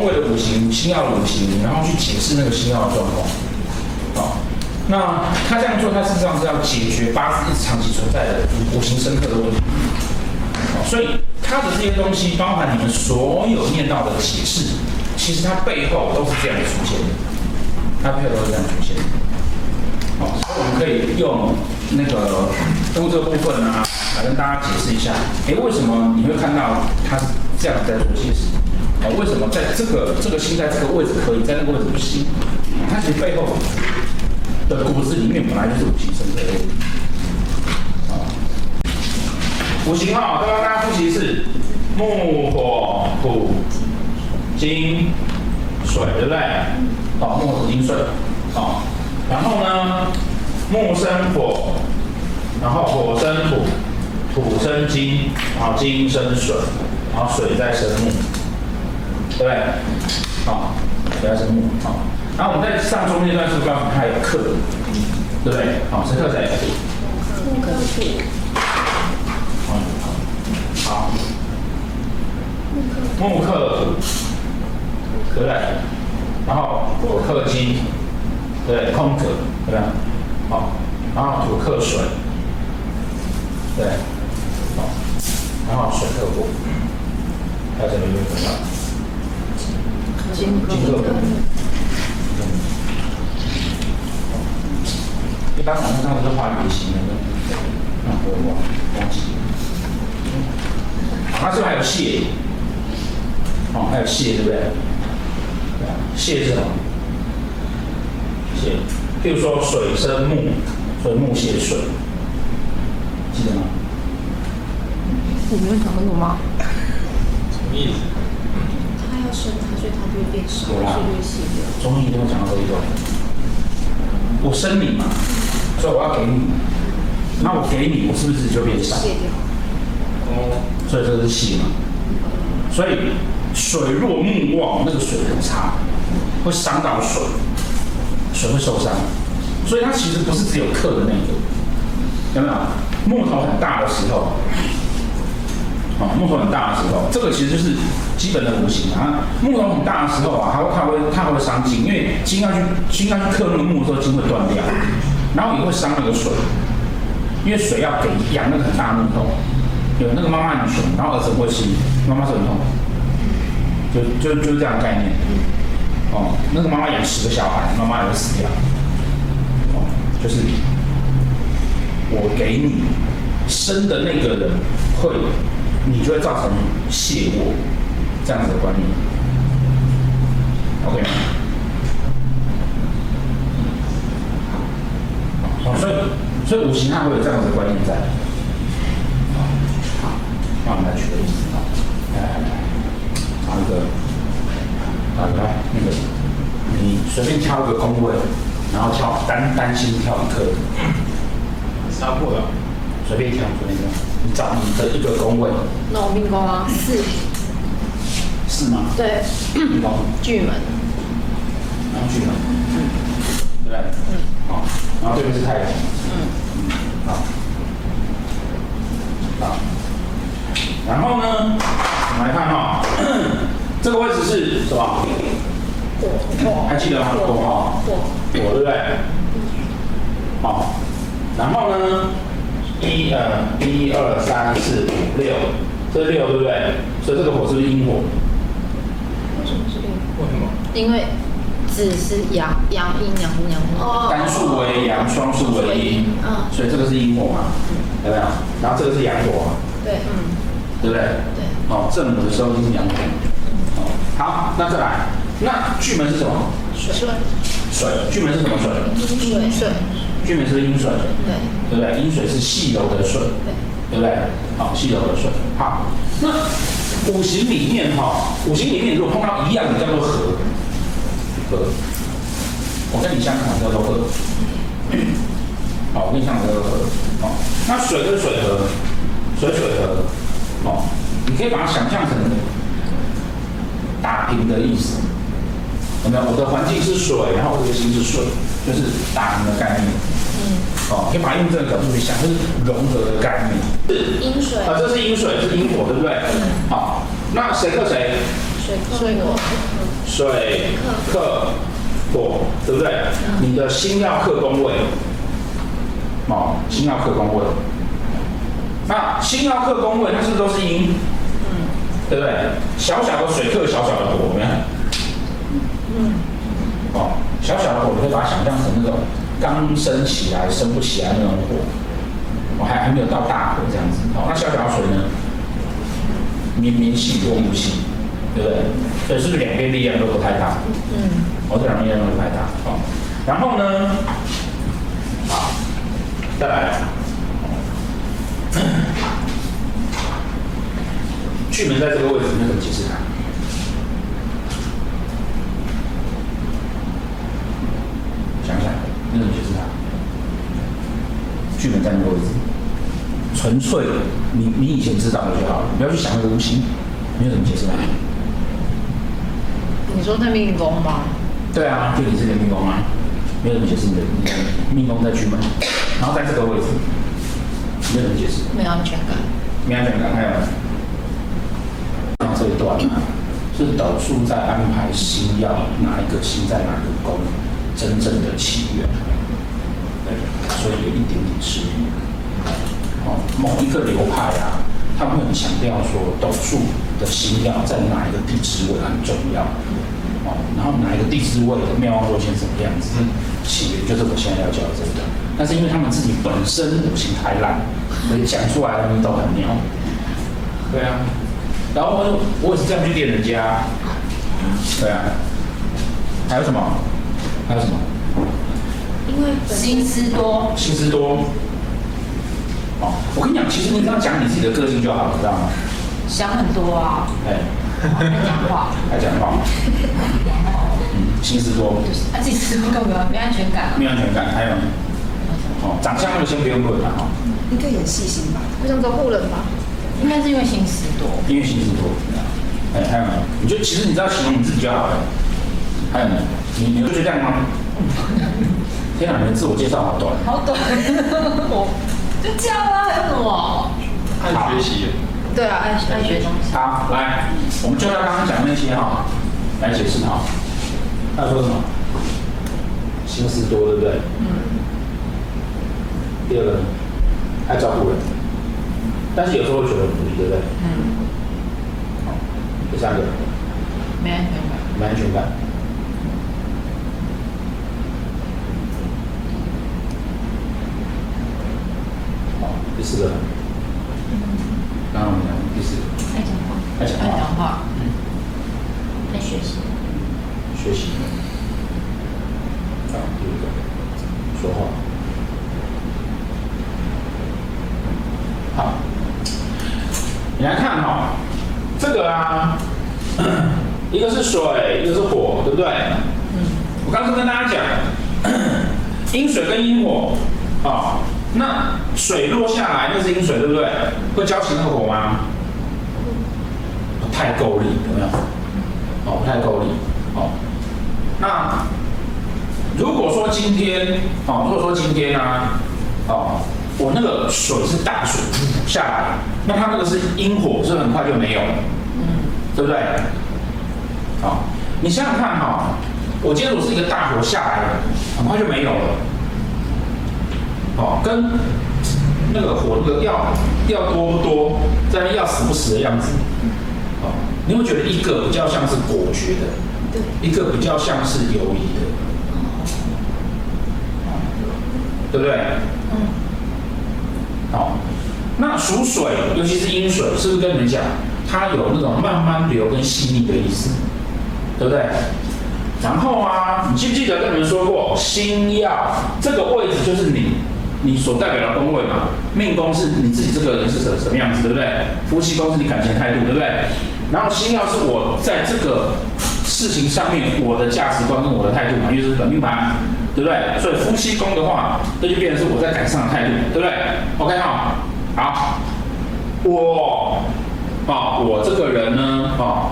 宫位的五行、星曜的五行，然后去解释那个星曜的状况。好，那他这样做，他事实上是要解决八字一直长期存在的五行深刻的问题。好，所以他的这些东西，包含你们所有念到的解释，其实它背后都是这样出现的，它背后都是这样出现的。好，所以我们可以用那个用这个部分呢、啊，来跟大家解释一下，哎，为什么你会看到他是这样在做解释？啊，为什么在这个这个星在这个位置可以，在那个位置不行？它其实背后的骨子里面本来就是五行生的。啊，五行哈，刚刚大家复习是，木火土金水，对不对？好，木火土金水，好。然后呢，木生火，然后火生土，土生金，然后金生水，然后水再生木，对不对？好，水再生木，好。然后我们在上中那段是不是告诉你它有克，对不对？好，是克谁？木克土。好。木克土，对不对？然后火克金。对，空格，对吧？好，然后土克水，对，好，然后水克火，还有什么没有看到？金克土。一般网络上都是画圆形的，那我忘忘记。它是不是还有蟹？哦，还有蟹，对不对？蟹是什么？蟹譬如说水生木，所以木蟹水，记得吗？我没有讲过吗？什么意思？它要生它，就会变少，所以就会泄掉。中医一定会讲到这一段。我生你嘛，所以我要给你，那我给你，我是不是就变少？泄掉。哦，所以这个是泄嘛。所以水若木旺，那个水很差，会伤到水。水会受伤，所以它其实不是只有克的那个，有没有？木头很大的时候，啊，木头很大的时候，这个其实就是基本的五行啊。木头很大的时候啊，它会它会它会伤筋，因为筋要去筋要去克那个木的时候，筋会断掉，然后也会伤那个水，因为水要给养那个很大的木头，有那个妈妈很穷，然后儿子会吃，妈妈是很痛，就就就是这样概念。哦，那个妈妈养十个小孩，妈妈也会死掉。哦，就是我给你生的那个人会，你就会造成泄我这样子的观念。OK 吗？好，所以所以五行它会有这样子的观念在。好，那我们来举个例子啊，来来来，找一个。好，来那个，你随便挑一个宫位，然后挑单单心挑一颗，杀破了，随便挑，随便挑，你找你的一个宫位。那我命宫啊，四。是吗？对。命宫。巨门。然后巨门。嗯。对不对？嗯。好，然后这边是太阳。嗯。嗯。好。好。然后呢，我们来看哈、哦。这个位置是什么？火，还记得吗？火哈，火，对不对？好，然后呢？一呃，一二三四五六，这是六对不对？所以这个火是不是阴火？为什么是阴火？为什么？因为子是阳，阳阴，阳木，阳木。单数为阳，双数为阴。嗯。所以这个是阴火嘛？有没有？然后这个是阳火。对，嗯。对不对？对。哦，正午的时候就是阳火。好，那再来，那巨门是什么？水。水。巨门是什么水？阴水。巨门是阴水。对。对不对？阴水是细柔的水。对。不对？好，细柔的水。好，那五行里面哈，五行里面如果碰到一样的叫做合。合。我跟你相反叫做合。好，我跟你相反叫做合。好，那水跟水合，水水合。好，你可以把它想象成。打平的意思，有没有？我的环境是水，然后我的心是水，就是打平的概念。嗯。哦，可以把它用这个角度去想，就是融合的概念。是阴水啊，这是阴水，是阴火，对不对？嗯。好，那谁克谁？水克水火。水克火，对不对？你的心要克宫位。哦，心要克宫位。那心要克宫位，它是不是都是阴？嗯。对不对？小小的水克小小的火，有没有？嗯。哦，小小的火，你可以把它想象成那种刚升起来、升不起来那种火，我、哦、还还没有到大火这样子。好，那小小水呢？明明细，多木细，对不对？所以是不是两边力量都不太大？嗯。哦，这两边力量都不太大。好、哦，然后呢？好，再来。巨门在这个位置，那怎么解释它？想想，那怎么解释它？巨门在那个位置，纯粹你你以前知道的就好了，不要去想那个东西，没有什么解释它。你说在命宫吗？对啊，就你这个命宫啊，没有什么解释你的命宫在巨门，然后在这个位置，没有什么解释。没有安全感。没安全感，还有。这一段呢，是导数在安排星要哪一个星在哪个宫，真正的起源。对，所以有一点点吃力。哦，某一个流派啊，他们会很强调说，斗数的星曜在哪一个地支位很重要。哦，然后哪一个地支位的庙望落陷什么样子，起源就是我现在要教的这个。但是因为他们自己本身五行太烂，所以讲出来的都很牛。对啊。然后我我也是这样去练人家，对啊，还有什么？还有什么？心思多。心思多。哦，我跟你讲，其实你只要讲你自己的个性就好了，知道吗？想很多啊。哎。爱讲话。爱讲话。嗯，心思多。就是啊，自己思多干嘛？没安全感。没安全感，还有。哦，长相就先不用问了哈。应该很细心吧？我想找护人吧。应该是因为心思多，因为心思多。哎，还有呢？你就其实你知道形容你自己就好了。还有呢？你你会觉得这样吗？天啊，你的自我介绍好短。好短。我就这样啊，还有什么？爱学习。对啊，爱爱学东西。好，来，我们就要刚刚讲那些哈，来解释哈。他说什么？心思多，对不对？嗯。第二个，爱照顾人。但是有时候会觉得无力，对不对？嗯。好，第三个。没安全感。没安全感。第四个。嗯。刚刚我们讲第四个。爱讲话。爱讲话。爱讲话。嗯。爱学习。学习。好，第五个。说话。好你来看哈，这个啊，一个是水，一个是火，对不对？嗯。我刚刚跟大家讲，阴水跟阴火啊，那水落下来，那是阴水，对不对？会浇起那个火吗？不太够力，有没有？哦，不太够力。哦，那如果说今天，哦，如果说今天呢，哦。我那个水是大水下来，那它那个是阴火，是很快就没有了，嗯，对不对？好，你想想看哈，我今天如果是一个大火下来了，很快就没有了，好，跟那个火那个要要多不多，在那要死不死的样子，哦，你会觉得一个比较像是果决的，对，一个比较像是游离的，对不对？嗯。好，那属水，尤其是阴水，是不是跟你们讲，它有那种慢慢流跟细腻的意思，对不对？然后啊，你记不记得跟你们说过，星曜这个位置就是你，你所代表的宫位嘛？命宫是你自己这个人是什什么样子，对不对？夫妻宫是你感情态度，对不对？然后星曜是我在这个事情上面我的价值观跟我的态度嘛，因为是本命盘。对不对？所以夫妻宫的话，这就变成是我在感情上的态度，对不对？OK 哈，好，我，啊，我这个人呢，啊，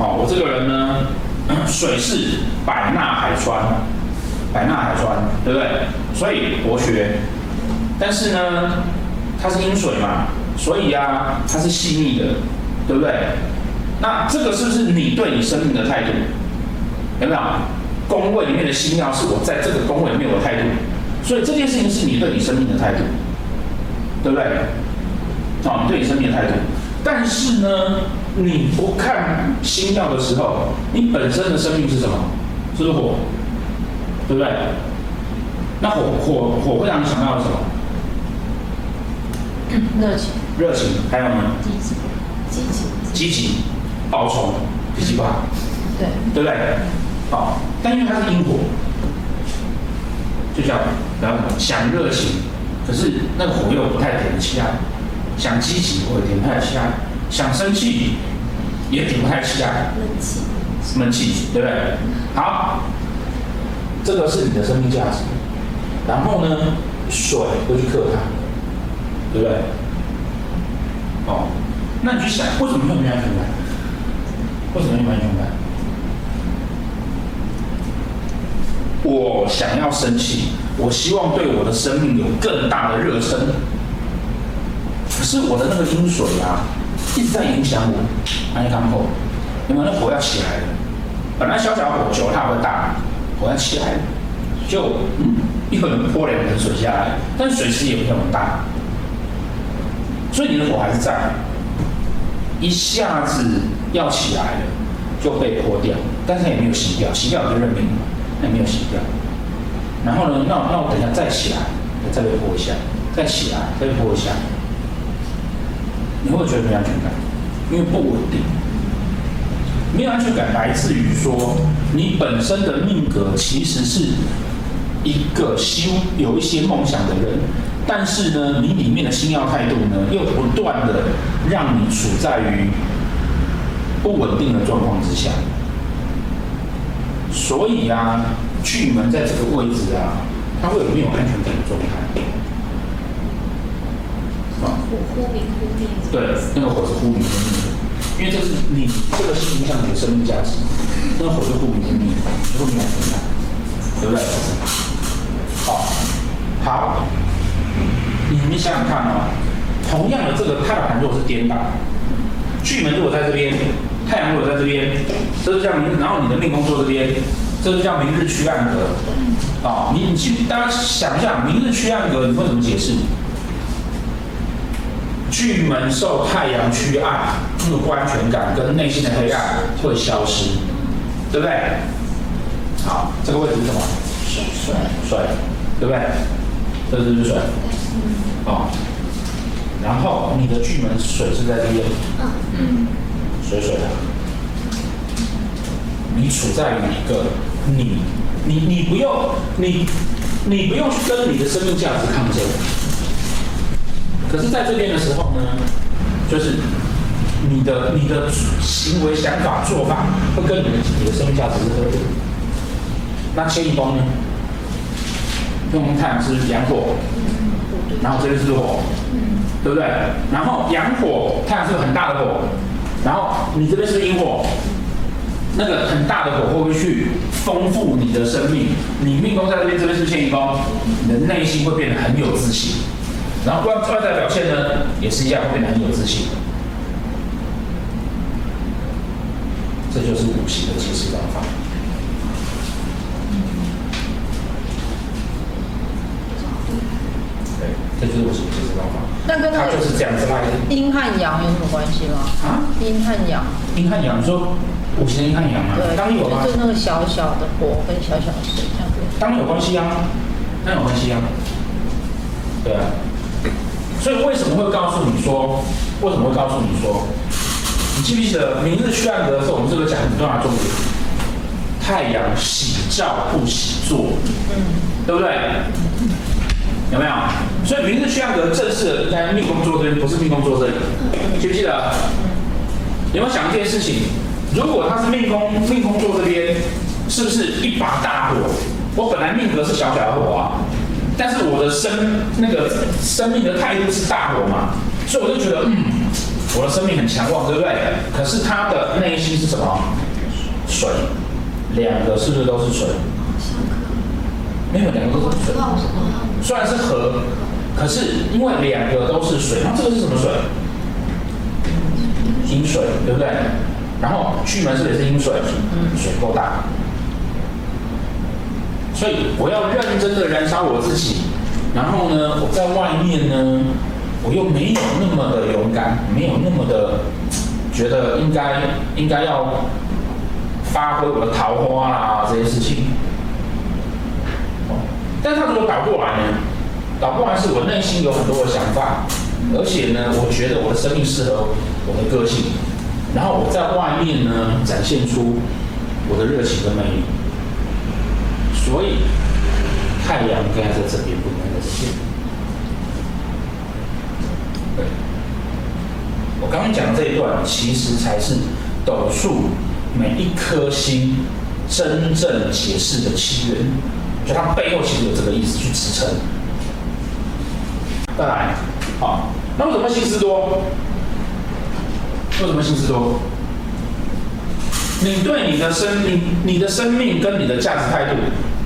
啊，我这个人呢，水是百纳海川，百纳海川，对不对？所以博学，但是呢，它是阴水嘛，所以啊，它是细腻的，对不对？那这个是不是你对你生命的态度？有没有？宫位里面的星曜是我在这个宫位里面我的态度，所以这件事情是你对你生命的态度，对不对？哦，你对你生命的态度。但是呢，你不看星曜的时候，你本身的生命是什么？是不是火？对不对？那火火火会让你想到什么？热情。热情，还有呢？积极。积极。积极。报仇，脾气不好。对。对不对？好，但因为它是阴火，就叫然后想热情，可是那个火又不太点得起来；想积极，或者点不太起来；想生气，也点不太起来。闷气。闷气，对不对？好，这个是你的生命价值。然后呢，水会去克它，对不对？哦，那你去想，为什么会没安全感？为什么会没安全感？我想要生气，我希望对我的生命有更大的热忱。可是我的那个阴水啊，一直在影响我。那你看后，有没有那火要起来了？本来小小火，久了它会大，火要起来了，就嗯，一会儿泼两盆水下来，但水势也不会很大，所以你的火还是在，一下子要起来了，就被泼掉，但是它也没有熄掉，熄掉就认命了。也没有熄掉，然后呢？那那我等一下再起来，再被泼一下，再起来，再被泼一下，你会不会觉得没安全感？因为不稳定，没有安全感来自于说你本身的命格其实是一个希有一些梦想的人，但是呢，你里面的星耀态度呢，又不断的让你处在于不稳定的状况之下。所以啊，巨门在这个位置啊，它会有没有安全感的状态？啊，忽忽明忽灭。对，那个火是忽明忽灭的，因为这是你这个是影响你的生命价值，那个火是忽明忽灭，就会没有安全感，对不对？好，好，你们想想看啊，同样的这个它的盘如果是颠倒，巨门如果在这边。太阳如果在这边，这就叫明，然后你的命宫坐这边，这就叫明日区暗格。啊、哦，你你去大家想一下，明日区暗格，你会怎么解释？巨门受太阳区暗，那个不安全感跟内心的黑暗会消失，对不对？好，这个位置是什么？水水水，对不对？这是不是水？哦，然后你的巨门水是在这边。嗯嗯。水水的，你处在于一个你你你不用你你不用去跟你的生命价值抗争，可是在这边的时候呢，就是你的你的行为想法做法会跟你的你的生命价值是合的。那迁移宫呢？用太阳是阳火，然后这边是火，对不对？然后阳火，太阳是个很大的火。然后你这边是阴火，那个很大的火会不会去丰富你的生命？你命宫在这边，这边是迁移宫，你的内心会变得很有自信。然后外外在表现呢，也是一样会变得很有自信。这就是五行的解释方法。这就是五行解释方法。那跟它就是这样子来的。阴和阳有什么关系吗？啊？阴和阳。阴和阳，你说五行的阴和阳啊？对，当然有啊。就那个小小的火跟小小的水这样子。当然有关系啊，当然有关系啊。对啊。所以为什么会告诉你说？为什么会告诉你说？你记不记得明日去暗格的时候，我们这个讲很重要的重点：太阳喜照不喜坐，嗯，对不对？有没有？所以明日需要格正式的应该命宫坐这边，不是命宫坐这里，记不记得？有没有想一件事情？如果他是命宫命宫坐这边，是不是一把大火？我本来命格是小小的火啊，但是我的生那个生命的态度是大火嘛，所以我就觉得，嗯，我的生命很强旺，对不对？可是他的内心是什么？水，两个是不是都是水？没有，两个都是水。虽然是河，可是因为两个都是水，那这个是什么水？阴水，对不对？然后巨门是不是也是阴水？嗯，水够大，所以我要认真的燃烧我自己。然后呢，我在外面呢，我又没有那么的勇敢，没有那么的觉得应该应该要发挥我的桃花啊这些事情。但他如果倒过来呢？倒过来是我内心有很多的想法，而且呢，我觉得我的生命适合我的个性。然后我在外面呢，展现出我的热情跟魅力，所以太阳应该在这边，不应该在这边。我刚刚讲的这一段，其实才是斗数每一颗星真正解释的起源，就它背后其实有这个意思去支撑。再来，好，那为什么心思多？为什么心思多？你对你的生命、你的生命跟你的价值态度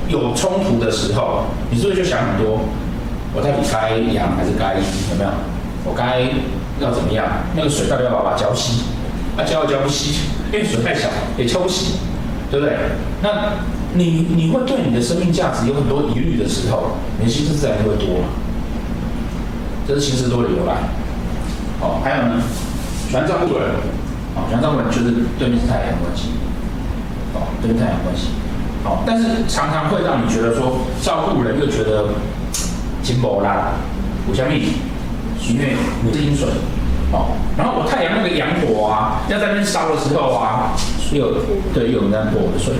有冲突的时候，你是不是就想很多？我到底该阳还是该阴？有没有？我该要怎么样？那个水到底要把它浇熄？啊，浇也浇不熄，因为水太小，也浇不熄，对不对？那你你会对你的生命价值有很多疑虑的时候，你的心思自然就会多嘛。这是心思多的由来。哦，还有呢？喜欢照顾人，啊，喜欢照顾人就是对面是太阳关系，哦，对面太阳关系，哦，但是常常会让你觉得说照顾人又觉得轻薄啦，五香蜜，因为你是阴水，哦，然后我太阳那个阳火啊，要在那边烧的时候啊，又对，又有人在泼我的水，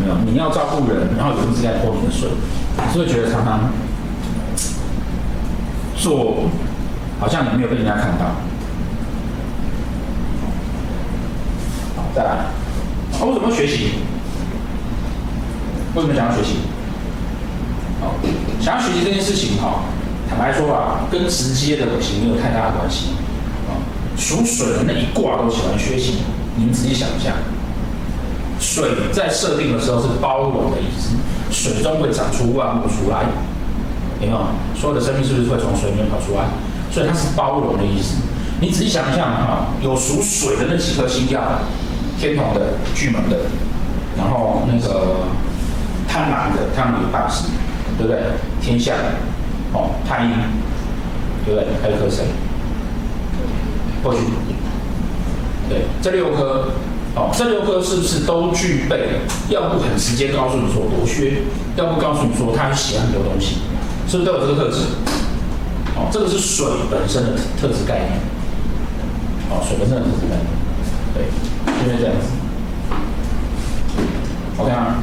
没有，你要照顾人，然后有人是在泼你的水，所以觉得常常做好像你没有被人家看到。好再来，我、哦、为什么学习？为什么想要学习？好，想要学习这件事情，哈，坦白说啊，跟直接的东西没有太大的关系。啊，属水的那一卦都喜欢学习，你们仔细想一下，水在设定的时候是包容的意思，水中会长出万物出来，有没有？所有的生命是不是会从水里面跑出来？所以它是包容的意思。你仔细想一下哈，有属水的那几颗星曜。天同的、巨门的，然后那个贪狼的，贪狼有大师，对不对？天相，哦，太阴，对不对？还有颗谁？或许，对，这六颗，哦，这六个是不是都具备？要不很直接告诉你说多缺，要不告诉你说他喜欢很多东西，是不是都有这个特质？哦，这个是水本身的特质概念。哦，水本身的特质概念，对。就是这样子，OK 吗？